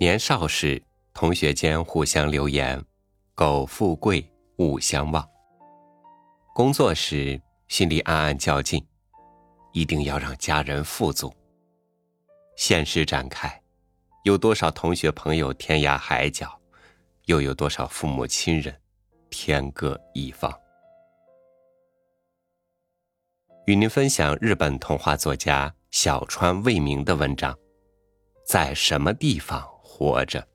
年少时，同学间互相留言：“苟富贵，勿相忘。”工作时，心里暗暗较劲，一定要让家人富足。现实展开，有多少同学朋友天涯海角，又有多少父母亲人天各一方？与您分享日本童话作家小川未明的文章，在什么地方活着？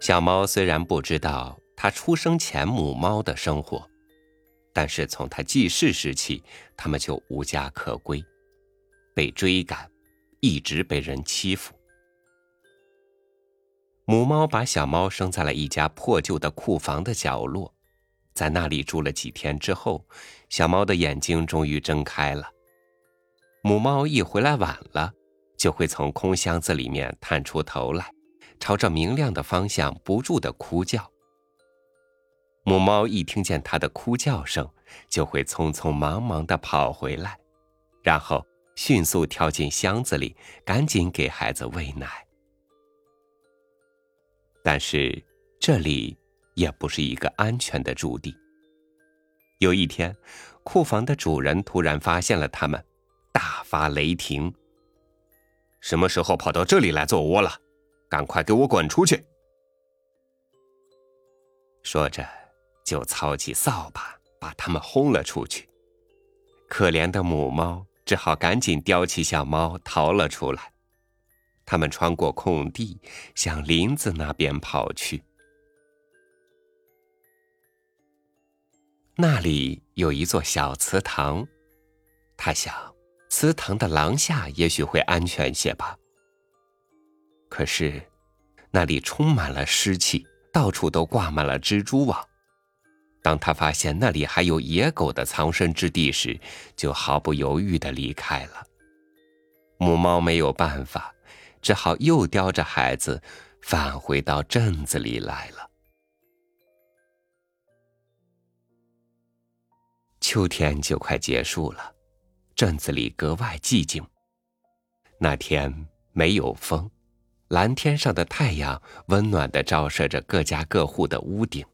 小猫虽然不知道。它出生前母猫的生活，但是从它记事时起，它们就无家可归，被追赶，一直被人欺负。母猫把小猫生在了一家破旧的库房的角落，在那里住了几天之后，小猫的眼睛终于睁开了。母猫一回来晚了，就会从空箱子里面探出头来，朝着明亮的方向不住的哭叫。母猫一听见它的哭叫声，就会匆匆忙忙的跑回来，然后迅速跳进箱子里，赶紧给孩子喂奶。但是这里也不是一个安全的驻地。有一天，库房的主人突然发现了它们，大发雷霆：“什么时候跑到这里来做窝了？赶快给我滚出去！”说着。就操起扫把，把他们轰了出去。可怜的母猫只好赶紧叼起小猫逃了出来。他们穿过空地，向林子那边跑去。那里有一座小祠堂，他想，祠堂的廊下也许会安全些吧。可是，那里充满了湿气，到处都挂满了蜘蛛网。当他发现那里还有野狗的藏身之地时，就毫不犹豫的离开了。母猫没有办法，只好又叼着孩子返回到镇子里来了。秋天就快结束了，镇子里格外寂静。那天没有风，蓝天上的太阳温暖的照射着各家各户的屋顶。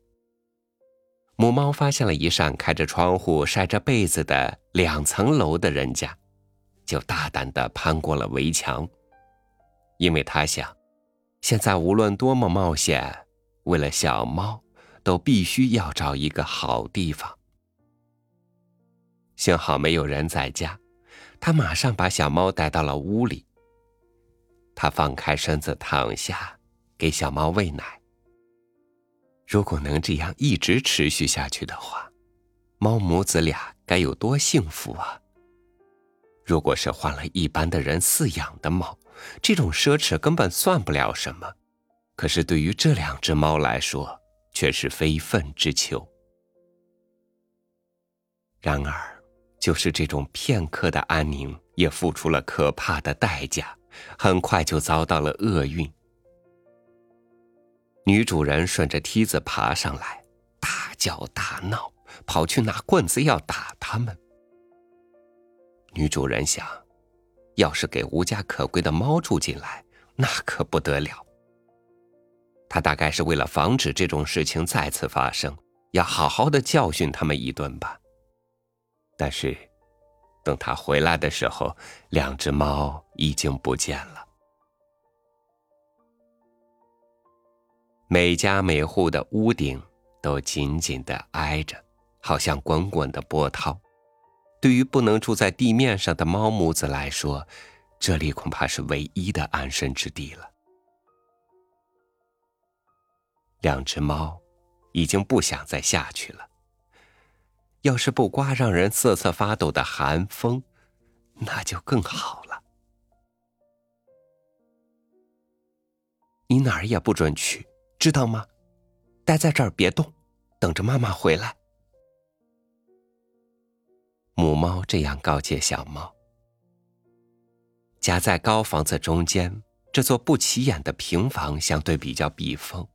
母猫发现了一扇开着窗户、晒着被子的两层楼的人家，就大胆的攀过了围墙，因为他想，现在无论多么冒险，为了小猫，都必须要找一个好地方。幸好没有人在家，他马上把小猫带到了屋里。他放开身子躺下，给小猫喂奶。如果能这样一直持续下去的话，猫母子俩该有多幸福啊！如果是换了一般的人饲养的猫，这种奢侈根本算不了什么。可是对于这两只猫来说，却是非分之求。然而，就是这种片刻的安宁，也付出了可怕的代价，很快就遭到了厄运。女主人顺着梯子爬上来，大叫大闹，跑去拿棍子要打他们。女主人想，要是给无家可归的猫住进来，那可不得了。她大概是为了防止这种事情再次发生，要好好的教训他们一顿吧。但是，等她回来的时候，两只猫已经不见了。每家每户的屋顶都紧紧的挨着，好像滚滚的波涛。对于不能住在地面上的猫母子来说，这里恐怕是唯一的安身之地了。两只猫已经不想再下去了。要是不刮让人瑟瑟发抖的寒风，那就更好了。你哪儿也不准去。知道吗？待在这儿别动，等着妈妈回来。母猫这样告诫小猫。夹在高房子中间，这座不起眼的平房相对比较避风，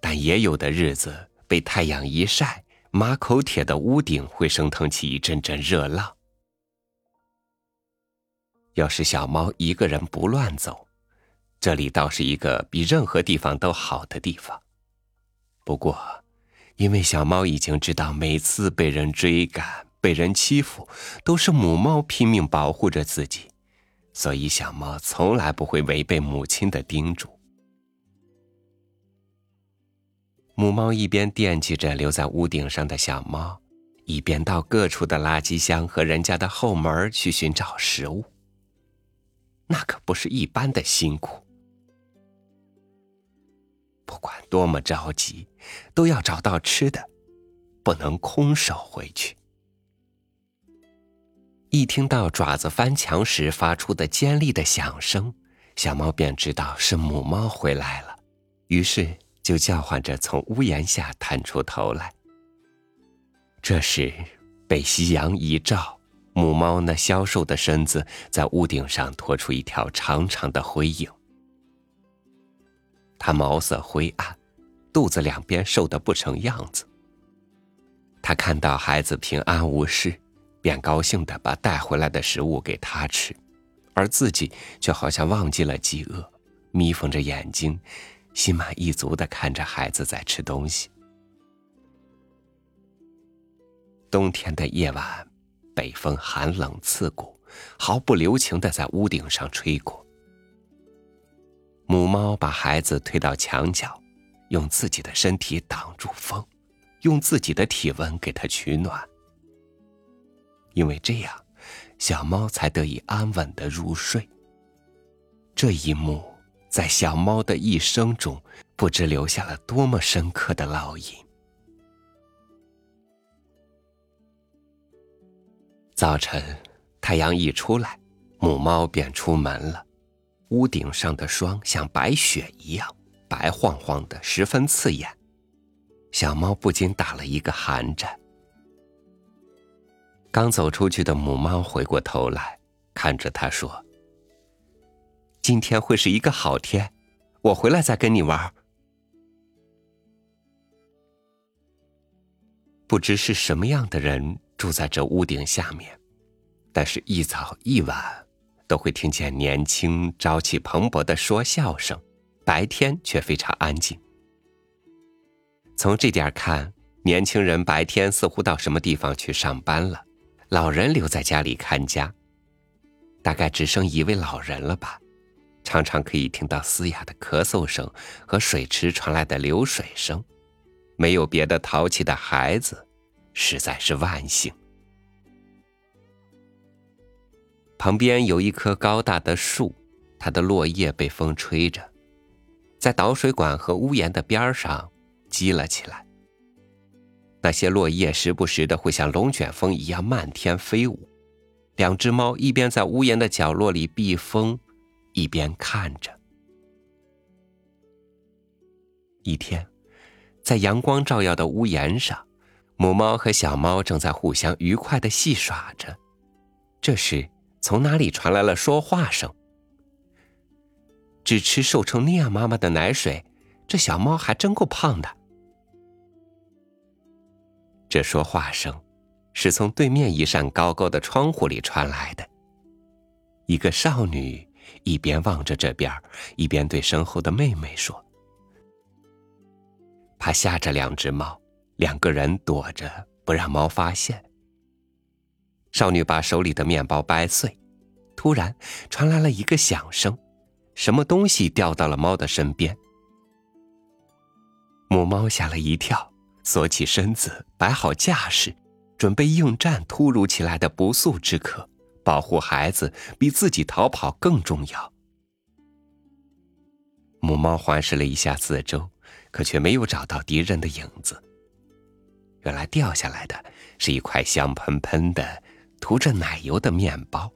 但也有的日子被太阳一晒，马口铁的屋顶会升腾起一阵阵热浪。要是小猫一个人不乱走，这里倒是一个比任何地方都好的地方。不过，因为小猫已经知道，每次被人追赶、被人欺负，都是母猫拼命保护着自己，所以小猫从来不会违背母亲的叮嘱。母猫一边惦记着留在屋顶上的小猫，一边到各处的垃圾箱和人家的后门去寻找食物。那可不是一般的辛苦。不管多么着急，都要找到吃的，不能空手回去。一听到爪子翻墙时发出的尖利的响声，小猫便知道是母猫回来了，于是就叫唤着从屋檐下探出头来。这时，被夕阳一照。母猫那消瘦的身子在屋顶上拖出一条长长的灰影，他毛色灰暗，肚子两边瘦得不成样子。他看到孩子平安无事，便高兴的把带回来的食物给他吃，而自己却好像忘记了饥饿，眯缝着眼睛，心满意足的看着孩子在吃东西。冬天的夜晚。北风寒冷刺骨，毫不留情的在屋顶上吹过。猫把孩子推到墙角，用自己的身体挡住风，用自己的体温给它取暖。因为这样，小猫才得以安稳的入睡。这一幕在小猫的一生中，不知留下了多么深刻的烙印。早晨，太阳一出来，母猫便出门了。屋顶上的霜像白雪一样白晃晃的，十分刺眼。小猫不禁打了一个寒战。刚走出去的母猫回过头来，看着它说：“今天会是一个好天，我回来再跟你玩。”不知是什么样的人。住在这屋顶下面，但是，一早一晚都会听见年轻、朝气蓬勃的说笑声，白天却非常安静。从这点看，年轻人白天似乎到什么地方去上班了，老人留在家里看家。大概只剩一位老人了吧，常常可以听到嘶哑的咳嗽声和水池传来的流水声，没有别的淘气的孩子。实在是万幸。旁边有一棵高大的树，它的落叶被风吹着，在导水管和屋檐的边上积了起来。那些落叶时不时的会像龙卷风一样漫天飞舞。两只猫一边在屋檐的角落里避风，一边看着。一天，在阳光照耀的屋檐上。母猫和小猫正在互相愉快的戏耍着，这时从哪里传来了说话声？只吃瘦成那样妈妈的奶水，这小猫还真够胖的。这说话声是从对面一扇高高的窗户里传来的。一个少女一边望着这边，一边对身后的妹妹说：“怕吓着两只猫。”两个人躲着，不让猫发现。少女把手里的面包掰碎，突然传来了一个响声，什么东西掉到了猫的身边。母猫吓了一跳，缩起身子，摆好架势，准备应战突如其来的不速之客。保护孩子比自己逃跑更重要。母猫环视了一下四周，可却没有找到敌人的影子。原来掉下来的是一块香喷喷的、涂着奶油的面包。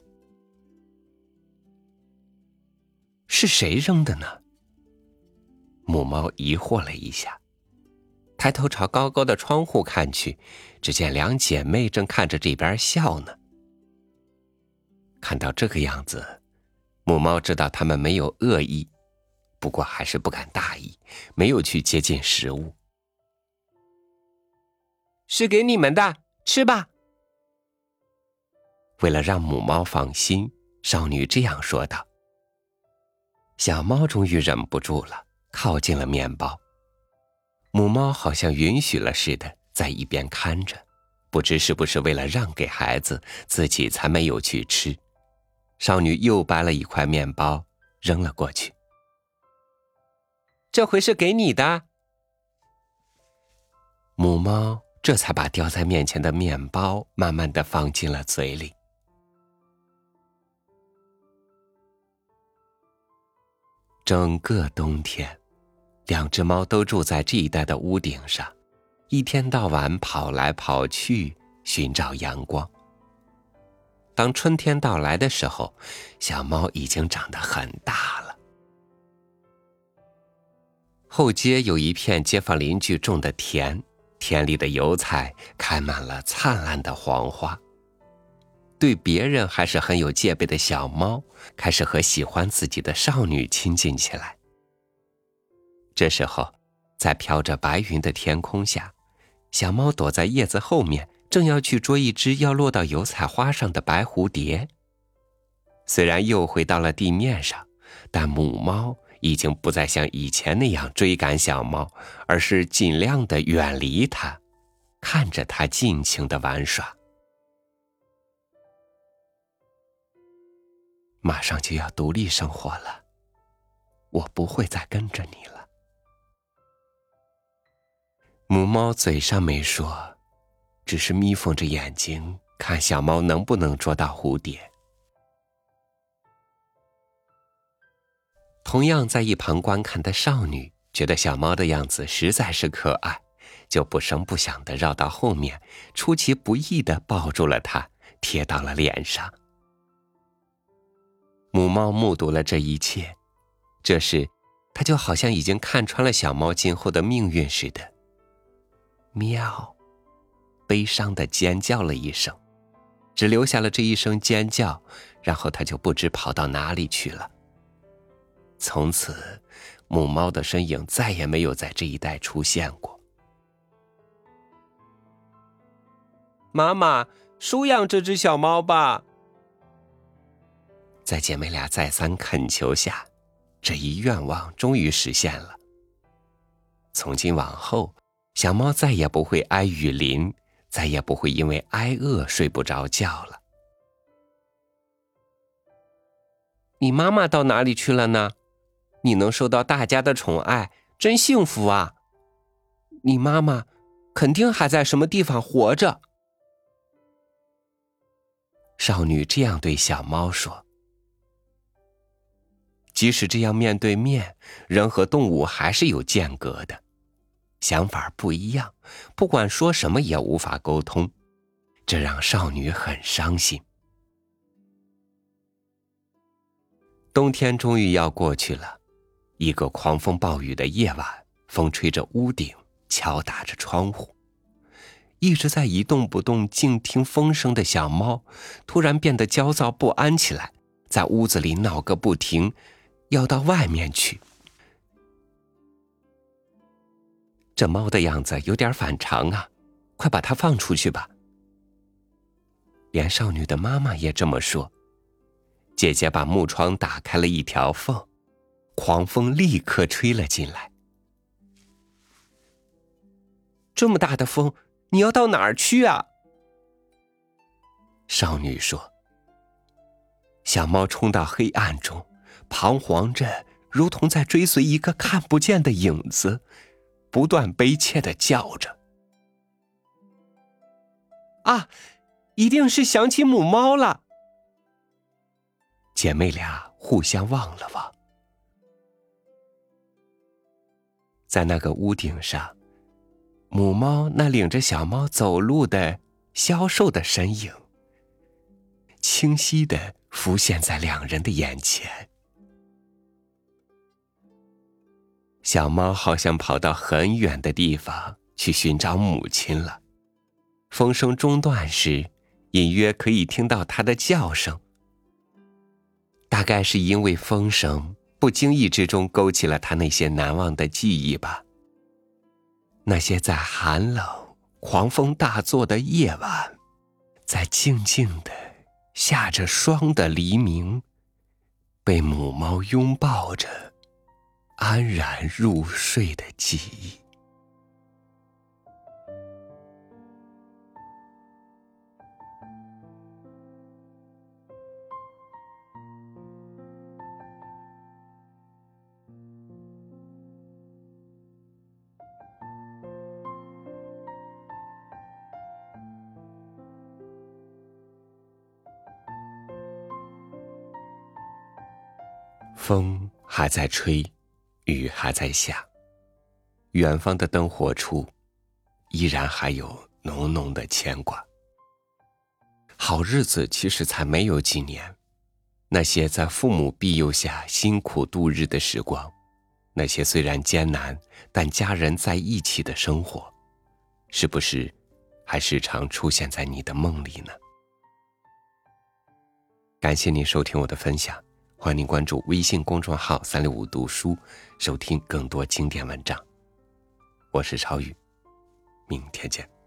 是谁扔的呢？母猫疑惑了一下，抬头朝高高的窗户看去，只见两姐妹正看着这边笑呢。看到这个样子，母猫知道他们没有恶意，不过还是不敢大意，没有去接近食物。是给你们的，吃吧。为了让母猫放心，少女这样说道。小猫终于忍不住了，靠近了面包。母猫好像允许了似的，在一边看着，不知是不是为了让给孩子，自己才没有去吃。少女又掰了一块面包扔了过去。这回是给你的。母猫这才把叼在面前的面包慢慢的放进了嘴里。整个冬天，两只猫都住在这一带的屋顶上，一天到晚跑来跑去寻找阳光。当春天到来的时候，小猫已经长得很大了。后街有一片街坊邻居种的田，田里的油菜开满了灿烂的黄花。对别人还是很有戒备的小猫，开始和喜欢自己的少女亲近起来。这时候，在飘着白云的天空下，小猫躲在叶子后面，正要去捉一只要落到油菜花上的白蝴蝶。虽然又回到了地面上，但母猫已经不再像以前那样追赶小猫，而是尽量的远离它，看着它尽情的玩耍。马上就要独立生活了，我不会再跟着你了。母猫嘴上没说，只是眯缝着眼睛看小猫能不能捉到蝴蝶。同样在一旁观看的少女觉得小猫的样子实在是可爱，就不声不响的绕到后面，出其不意的抱住了它，贴到了脸上。母猫目睹了这一切，这时，它就好像已经看穿了小猫今后的命运似的。喵，悲伤的尖叫了一声，只留下了这一声尖叫，然后它就不知跑到哪里去了。从此，母猫的身影再也没有在这一带出现过。妈妈，收养这只小猫吧。在姐妹俩再三恳求下，这一愿望终于实现了。从今往后，小猫再也不会挨雨淋，再也不会因为挨饿睡不着觉了。你妈妈到哪里去了呢？你能受到大家的宠爱，真幸福啊！你妈妈肯定还在什么地方活着。少女这样对小猫说。即使这样面对面，人和动物还是有间隔的，想法不一样，不管说什么也无法沟通，这让少女很伤心。冬天终于要过去了，一个狂风暴雨的夜晚，风吹着屋顶，敲打着窗户，一直在一动不动、静听风声的小猫，突然变得焦躁不安起来，在屋子里闹个不停。要到外面去，这猫的样子有点反常啊！快把它放出去吧。连少女的妈妈也这么说。姐姐把木窗打开了一条缝，狂风立刻吹了进来。这么大的风，你要到哪儿去啊？少女说。小猫冲到黑暗中。彷徨着，如同在追随一个看不见的影子，不断悲切的叫着。啊，一定是想起母猫了。姐妹俩互相望了望，在那个屋顶上，母猫那领着小猫走路的消瘦的身影，清晰的浮现在两人的眼前。小猫好像跑到很远的地方去寻找母亲了。风声中断时，隐约可以听到它的叫声。大概是因为风声，不经意之中勾起了他那些难忘的记忆吧。那些在寒冷、狂风大作的夜晚，在静静的下着霜的黎明，被母猫拥抱着，安然入睡的记忆。风还在吹，雨还在下。远方的灯火处，依然还有浓浓的牵挂。好日子其实才没有几年，那些在父母庇佑下辛苦度日的时光，那些虽然艰难但家人在一起的生活，是不是还时常出现在你的梦里呢？感谢您收听我的分享。欢迎您关注微信公众号“三六五读书”，收听更多经典文章。我是超宇，明天见。